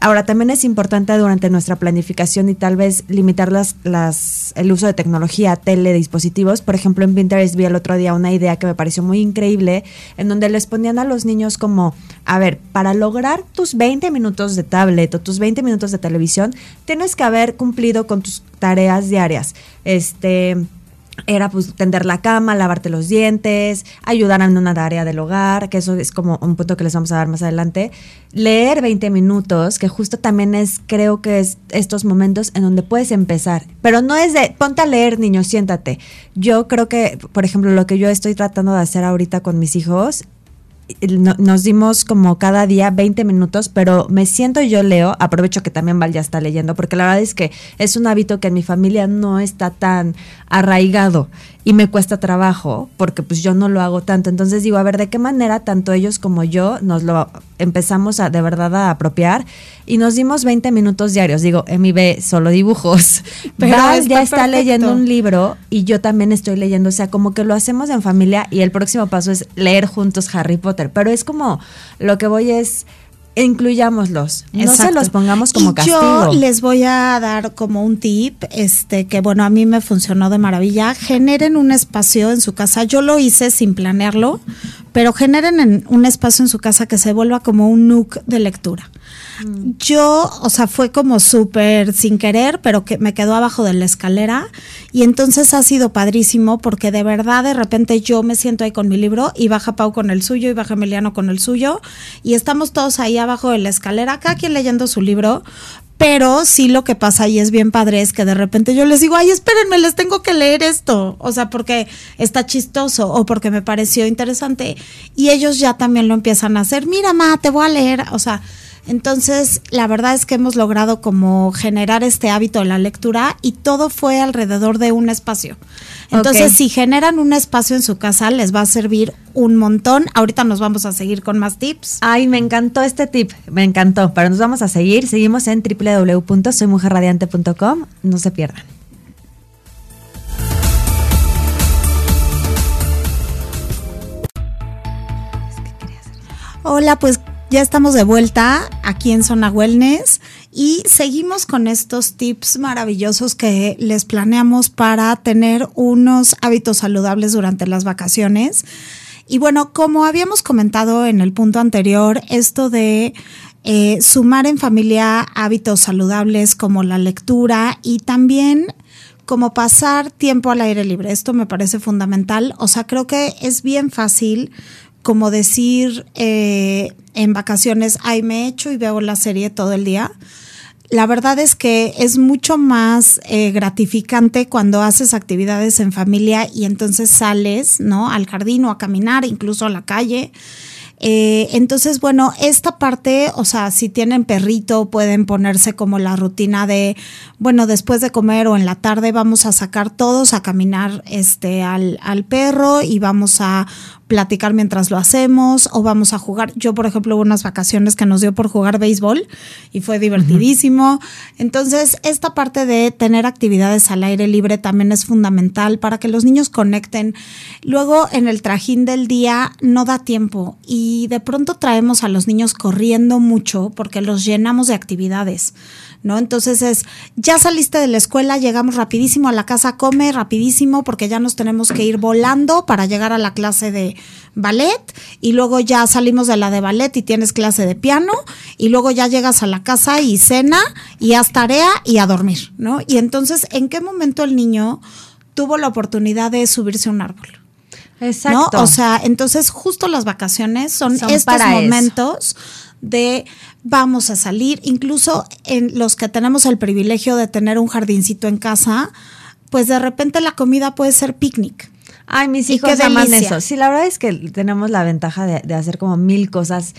Ahora, también es importante durante nuestra planificación y tal vez limitar las, las, el uso de tecnología, tele, dispositivos. Por ejemplo, en Pinterest vi el otro día una idea que me pareció muy increíble, en donde les ponían a los niños como, a ver, para lograr tus 20 minutos de tablet o tus 20 minutos de televisión, tienes que haber cumplido con tus tareas diarias. Este era pues tender la cama, lavarte los dientes, ayudar en una tarea del hogar, que eso es como un punto que les vamos a dar más adelante. Leer 20 minutos, que justo también es, creo que es estos momentos en donde puedes empezar. Pero no es de, ponte a leer, niño, siéntate. Yo creo que, por ejemplo, lo que yo estoy tratando de hacer ahorita con mis hijos nos dimos como cada día 20 minutos, pero me siento yo leo, aprovecho que también Val ya está leyendo, porque la verdad es que es un hábito que en mi familia no está tan arraigado y me cuesta trabajo, porque pues yo no lo hago tanto. Entonces digo, a ver, ¿de qué manera tanto ellos como yo nos lo empezamos a de verdad a apropiar? Y nos dimos 20 minutos diarios. Digo, Emi ve solo dibujos, Pero Val ya está perfecto. leyendo un libro y yo también estoy leyendo, o sea, como que lo hacemos en familia y el próximo paso es leer juntos Harry Potter, pero es como lo que voy es incluyámoslos, no se los pongamos como Y castigo. Yo les voy a dar como un tip, este, que bueno, a mí me funcionó de maravilla. Generen un espacio en su casa. Yo lo hice sin planearlo, pero generen en un espacio en su casa que se vuelva como un nook de lectura. Yo, o sea, fue como súper sin querer, pero que me quedó abajo de la escalera. Y entonces ha sido padrísimo porque de verdad de repente yo me siento ahí con mi libro y baja Pau con el suyo y baja Emiliano con el suyo. Y estamos todos ahí abajo de la escalera, cada quien leyendo su libro. Pero sí lo que pasa y es bien padre es que de repente yo les digo, ay, espérenme, les tengo que leer esto. O sea, porque está chistoso o porque me pareció interesante. Y ellos ya también lo empiezan a hacer. Mira, ma, te voy a leer. O sea, entonces, la verdad es que hemos logrado como generar este hábito de la lectura y todo fue alrededor de un espacio. Entonces, si generan un espacio en su casa, les va a servir un montón. Ahorita nos vamos a seguir con más tips. Ay, me encantó este tip, me encantó. Pero nos vamos a seguir. Seguimos en www.soymujerradiante.com. No se pierdan. Hola, pues ya estamos de vuelta aquí en Zona Wellness y seguimos con estos tips maravillosos que les planeamos para tener unos hábitos saludables durante las vacaciones. Y bueno, como habíamos comentado en el punto anterior, esto de eh, sumar en familia hábitos saludables como la lectura y también como pasar tiempo al aire libre. Esto me parece fundamental. O sea, creo que es bien fácil como decir eh, en vacaciones, ay, me echo y veo la serie todo el día. La verdad es que es mucho más eh, gratificante cuando haces actividades en familia y entonces sales, ¿no? Al jardín o a caminar, incluso a la calle. Eh, entonces, bueno, esta parte, o sea, si tienen perrito, pueden ponerse como la rutina de, bueno, después de comer o en la tarde vamos a sacar todos a caminar este, al, al perro y vamos a platicar mientras lo hacemos o vamos a jugar. Yo, por ejemplo, hubo unas vacaciones que nos dio por jugar béisbol y fue divertidísimo. Entonces, esta parte de tener actividades al aire libre también es fundamental para que los niños conecten. Luego, en el trajín del día no da tiempo y de pronto traemos a los niños corriendo mucho porque los llenamos de actividades. ¿no? Entonces es, ya saliste de la escuela, llegamos rapidísimo a la casa, come rapidísimo porque ya nos tenemos que ir volando para llegar a la clase de ballet y luego ya salimos de la de ballet y tienes clase de piano y luego ya llegas a la casa y cena y haz tarea y a dormir, ¿no? Y entonces, ¿en qué momento el niño tuvo la oportunidad de subirse a un árbol? Exacto. O sea, entonces justo las vacaciones son, estos momentos de vamos a salir, incluso en los que tenemos el privilegio de tener un jardincito en casa, pues de repente la comida puede ser picnic. Ay, mis hijos aman eso. Sí, la verdad es que tenemos la ventaja de, de hacer como mil cosas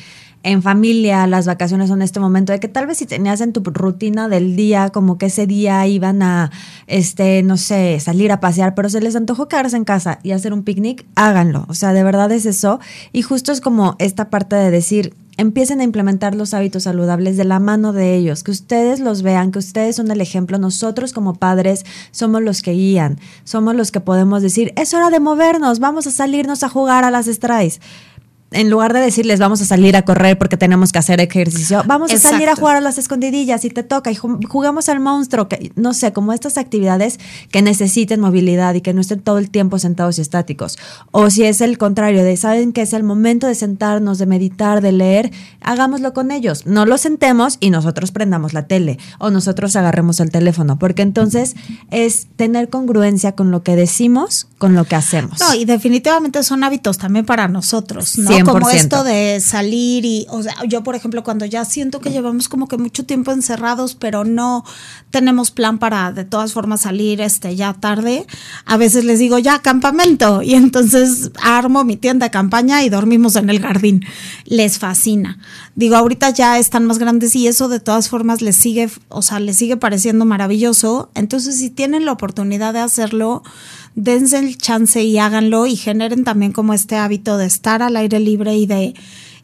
en familia, las vacaciones son este momento de que tal vez si tenías en tu rutina del día, como que ese día iban a, este, no sé, salir a pasear, pero se les antojó quedarse en casa y hacer un picnic, háganlo. O sea, de verdad es eso. Y justo es como esta parte de decir, empiecen a implementar los hábitos saludables de la mano de ellos, que ustedes los vean, que ustedes son el ejemplo, nosotros como padres somos los que guían, somos los que podemos decir, es hora de movernos, vamos a salirnos a jugar a las strays en lugar de decirles vamos a salir a correr porque tenemos que hacer ejercicio, vamos a salir a jugar a las escondidillas y te toca y jugamos al monstruo, que no sé, como estas actividades que necesiten movilidad y que no estén todo el tiempo sentados y estáticos. O si es el contrario, de saben que es el momento de sentarnos, de meditar, de leer, hagámoslo con ellos. No los sentemos y nosotros prendamos la tele o nosotros agarremos el teléfono, porque entonces es tener congruencia con lo que decimos, con lo que hacemos. No, y definitivamente son hábitos también para nosotros, ¿no? Como esto de salir y, o sea, yo por ejemplo cuando ya siento que llevamos como que mucho tiempo encerrados, pero no tenemos plan para de todas formas salir este ya tarde, a veces les digo ya campamento y entonces armo mi tienda de campaña y dormimos en el jardín. Les fascina. Digo, ahorita ya están más grandes y eso de todas formas les sigue, o sea, les sigue pareciendo maravilloso. Entonces, si tienen la oportunidad de hacerlo, dense el chance y háganlo y generen también como este hábito de estar al aire libre y de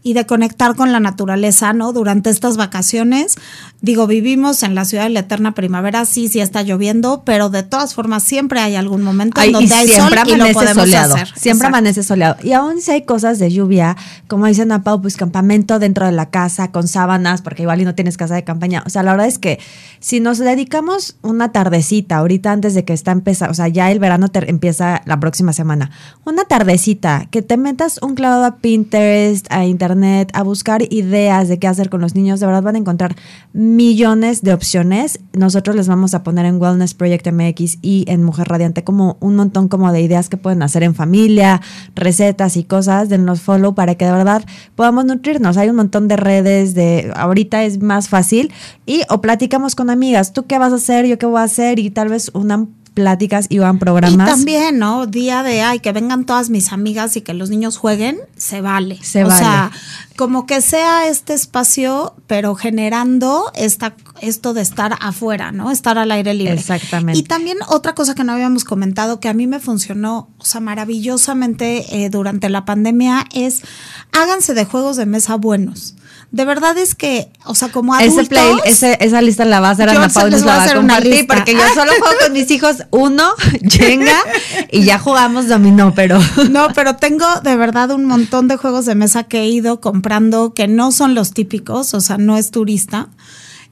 y de conectar con la naturaleza, ¿no? Durante estas vacaciones. Digo, vivimos en la ciudad de la eterna primavera, sí, sí está lloviendo, pero de todas formas siempre hay algún momento en donde hay sol y lo podemos soleado, hacer. Siempre amanece soleado. Y aún si hay cosas de lluvia, como dicen a Pau, pues campamento dentro de la casa con sábanas, porque igual y no tienes casa de campaña. O sea, la verdad es que si nos dedicamos una tardecita, ahorita antes de que está empezando, o sea, ya el verano empieza la próxima semana, una tardecita, que te metas un clavado a Pinterest, a Internet, internet, a buscar ideas de qué hacer con los niños, de verdad van a encontrar millones de opciones. Nosotros les vamos a poner en Wellness Project MX y en Mujer Radiante como un montón como de ideas que pueden hacer en familia, recetas y cosas. Denos follow para que de verdad podamos nutrirnos. Hay un montón de redes de ahorita es más fácil y o platicamos con amigas, tú qué vas a hacer, yo qué voy a hacer y tal vez una pláticas y van programas. Y también, ¿no? Día de, ay, que vengan todas mis amigas y que los niños jueguen, se vale. Se o vale. sea, como que sea este espacio, pero generando esta, esto de estar afuera, ¿no? Estar al aire libre. Exactamente. Y también otra cosa que no habíamos comentado que a mí me funcionó, o sea, maravillosamente eh, durante la pandemia es háganse de juegos de mesa buenos. De verdad es que, o sea, como adultos... Ese play, ese- esa lista la va a hacer Ana Paula la va a compartir porque yo solo juego con mis hijos uno, Jenga, y ya jugamos dominó, pero... No, pero tengo de verdad un montón de juegos de mesa que he ido comprando que no son los típicos, o sea, no es turista.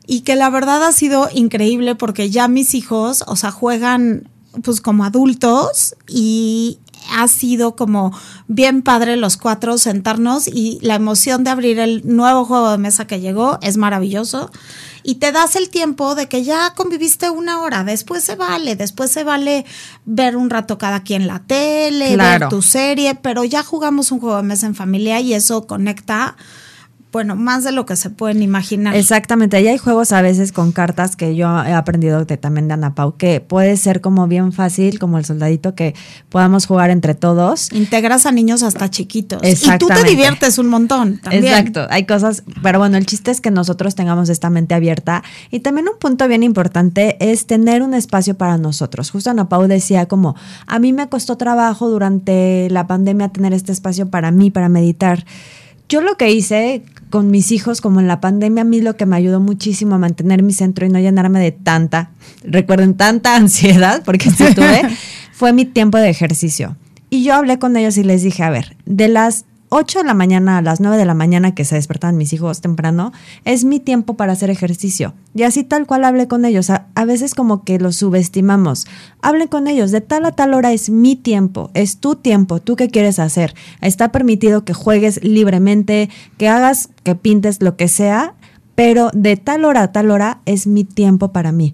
Y que la verdad ha sido increíble porque ya mis hijos, o sea, juegan pues como adultos y ha sido como bien padre los cuatro sentarnos y la emoción de abrir el nuevo juego de mesa que llegó es maravilloso. Y te das el tiempo de que ya conviviste una hora, después se vale, después se vale ver un rato cada quien la tele, Claro. ver tu serie, pero ya jugamos un juego de mesa en familia y eso conecta, bueno, más de lo que se pueden imaginar. Exactamente, ahí hay juegos a veces con cartas que yo he aprendido de, también de Ana Pau, que puede ser como bien fácil, como el soldadito, que podamos jugar entre todos. Integras a niños hasta chiquitos. Y tú te diviertes un montón también. Exacto, hay cosas, pero bueno, el chiste es que nosotros tengamos esta mente abierta y también un punto bien importante es tener un espacio para nosotros. Justo Ana Pau decía como, a mí me costó trabajo durante la pandemia tener este espacio para mí, para meditar. Yo lo que hice con mis hijos, como en la pandemia, a mí lo que me ayudó muchísimo a mantener mi centro y no llenarme de tanta, recuerden, tanta ansiedad, porque sí tuve, fue mi tiempo de ejercicio. Y yo hablé con ellos y les dije, a ver, de las 8 de la mañana a las 9 de la mañana que se despertaban mis hijos temprano, es mi tiempo para hacer ejercicio. Y así tal cual hablé con ellos. A, a veces como que los subestimamos. Hablen con ellos, de tal a tal hora es mi tiempo, es tu tiempo, tú qué quieres hacer. Está permitido que juegues libremente, que hagas, que pintes lo que sea, pero de tal hora a tal hora es mi tiempo para mí.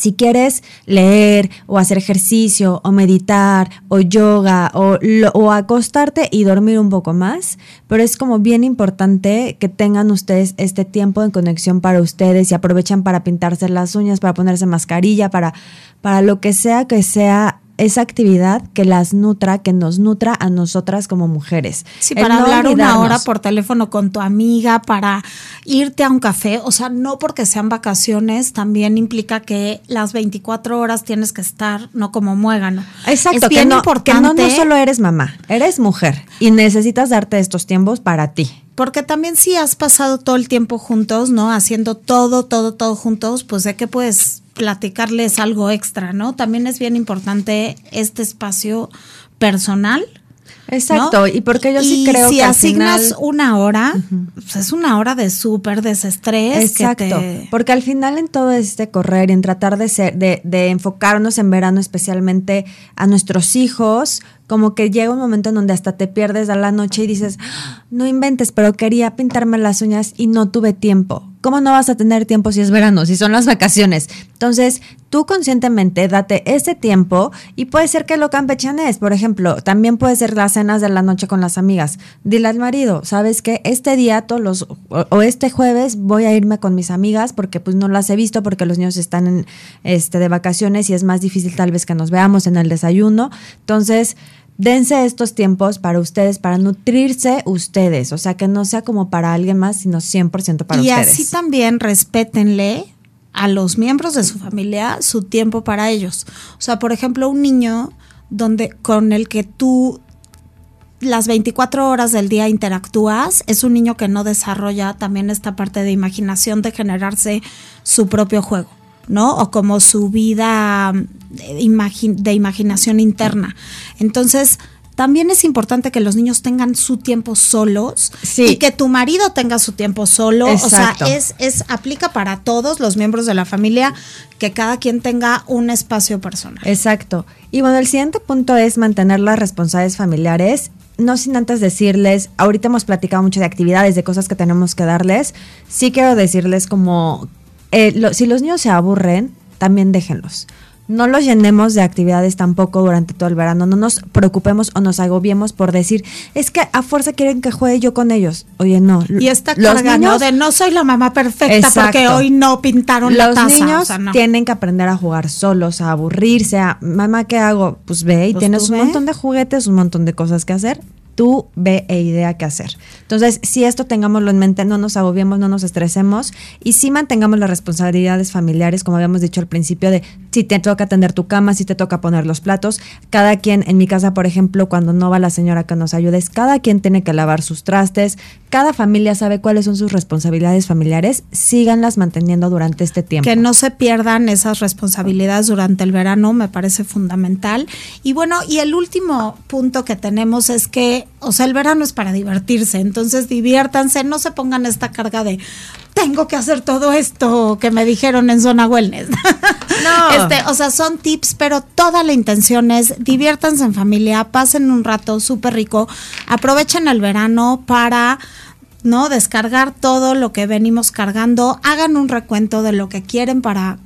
Si quieres leer o hacer ejercicio o meditar o yoga o, o acostarte y dormir un poco más, pero es como bien importante que tengan ustedes este tiempo de conexión para ustedes y aprovechan para pintarse las uñas, para ponerse mascarilla, para, para lo que sea que sea esa actividad que las nutra, que nos nutra a nosotras como mujeres. Sí, para no hablar una hora por teléfono con tu amiga, para irte a un café, o sea, no porque sean vacaciones, también implica que las 24 horas tienes que estar, no como muégano. Exacto, es que, bien no, importante. que no, no solo eres mamá, eres mujer y necesitas darte estos tiempos para ti. Porque también si has pasado todo el tiempo juntos, ¿no? Haciendo todo, todo, todo juntos, pues de que puedes platicarles algo extra, ¿no? También es bien importante este espacio personal. Exacto, ¿no? y porque yo sí Y creo si que al asignas final- una hora, pues es una hora de súper desestrés. que Exacto, te- porque al final en todo este correr y en tratar de ser, de, de enfocarnos en verano especialmente a nuestros hijos, como que llega un momento en donde hasta te pierdes a la noche y dices, "Ah, no inventes, pero quería pintarme las uñas y no tuve tiempo. ¿Cómo no vas a tener tiempo si es verano, si son las vacaciones? Entonces, tú conscientemente date ese tiempo y puede ser que lo campechanes, por ejemplo, también puede ser las cenas de la noche con las amigas. Dile al marido, ¿sabes qué? Este día, todos los, o, o este jueves voy a irme con mis amigas porque pues no las he visto porque los niños están en, este, de vacaciones y es más difícil tal vez que nos veamos en el desayuno. Entonces, dense estos tiempos para ustedes, para nutrirse ustedes, o sea, que no sea como para alguien más, sino 100% para y ustedes. así también respétenle a los miembros de su familia su tiempo para ellos. O sea, por ejemplo, un niño donde con el que tú las 24 horas del día interactúas, es un niño que no desarrolla también esta parte de imaginación de generarse su propio juego, ¿no? O como su vida de, imagi- de imaginación interna. Entonces, también es importante que los niños tengan su tiempo solos Sí. y que tu marido tenga su tiempo solo. Exacto. O sea, es, es aplica para todos los miembros de la familia que cada quien tenga un espacio personal. Exacto. Y bueno, el siguiente punto es mantener las responsabilidades familiares no sin antes decirles, ahorita hemos platicado mucho de actividades, de cosas que tenemos que darles, sí quiero decirles como, eh, lo- si los niños se aburren, también déjenlos. No los llenemos de actividades tampoco durante todo el verano. No nos preocupemos o nos agobiemos por decir, es que a fuerza quieren que juegue yo con ellos. Oye, no. Y esta Los carga, ¿no? niños- De no soy la mamá perfecta Exacto. porque hoy no pintaron la los taza. niños o sea, no. tienen que aprender a jugar solos, a aburrirse, a mamá, ¿qué hago? Pues ve y Pues tienes un ve. montón de juguetes, un montón de cosas que hacer. Tú ve e idea qué hacer. Entonces, si esto tengámoslo en mente, no nos agobiemos, no nos estresemos y sí mantengamos las responsabilidades familiares, como habíamos dicho al principio, de si te toca atender tu cama, si te toca poner los platos. Cada quien, en mi casa, por ejemplo, cuando no va la señora que nos ayude, cada quien tiene que lavar sus trastes. Cada familia sabe cuáles son sus responsabilidades familiares. Síganlas manteniendo durante este tiempo. Que no se pierdan esas responsabilidades durante el verano, me parece fundamental. Y bueno, y el último punto que tenemos es que, o sea, el verano es para divertirse, entonces diviértanse, no se pongan esta carga de tengo que hacer todo esto que me dijeron en zona wellness. No. Este, o sea, son tips, pero toda la intención es diviértanse en familia, pasen un rato súper rico, aprovechen el verano para ¿no? Descargar todo lo que venimos cargando, hagan un recuento de lo que quieren para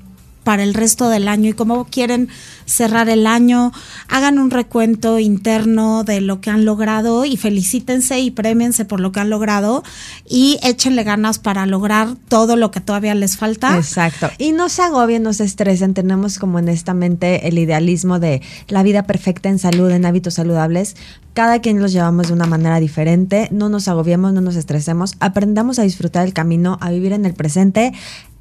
para el resto del año y cómo quieren cerrar el año, hagan un recuento interno de lo que han logrado y felicítense y premiense por lo que han logrado y échenle ganas para lograr todo lo que todavía les falta. Exacto. Y no se agobien, no se estresen. Tenemos como en esta mente el idealismo de la vida perfecta en salud, en hábitos saludables. Cada quien los llevamos de una manera diferente. No nos agobiemos, no nos estresemos. Aprendamos a disfrutar el camino, a vivir en el presente.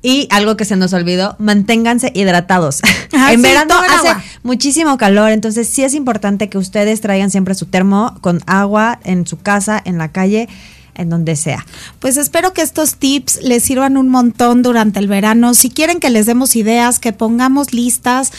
Y algo que se nos olvidó, manténganse hidratados. Ah, en sí, verano hace agua. muchísimo calor, entonces sí es importante que ustedes traigan siempre su termo con agua en su casa, en la calle, en donde sea. Pues espero que estos tips les sirvan un montón durante el verano. Si quieren que les demos ideas, que pongamos listas,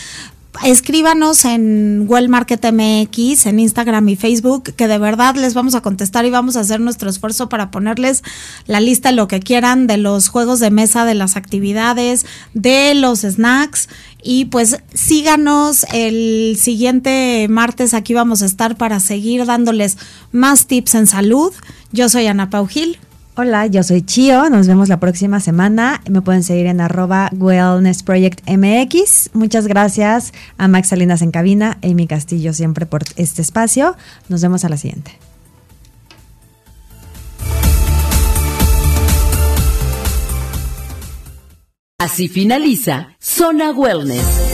escríbanos en Well Market MX, en Instagram y Facebook, que de verdad les vamos a contestar y vamos a hacer nuestro esfuerzo para ponerles la lista de lo que quieran, de los juegos de mesa, de las actividades, de los snacks. Y pues síganos el siguiente martes, aquí vamos a estar para seguir dándoles más tips en salud. Yo soy Ana Pau Gil. Hola, yo soy Chio, nos vemos la próxima semana. Me pueden seguir en arroba. Muchas gracias a Max Salinas en cabina, Amy Castillo siempre por este espacio. Nos vemos a la siguiente. Así finaliza Zona Wellness.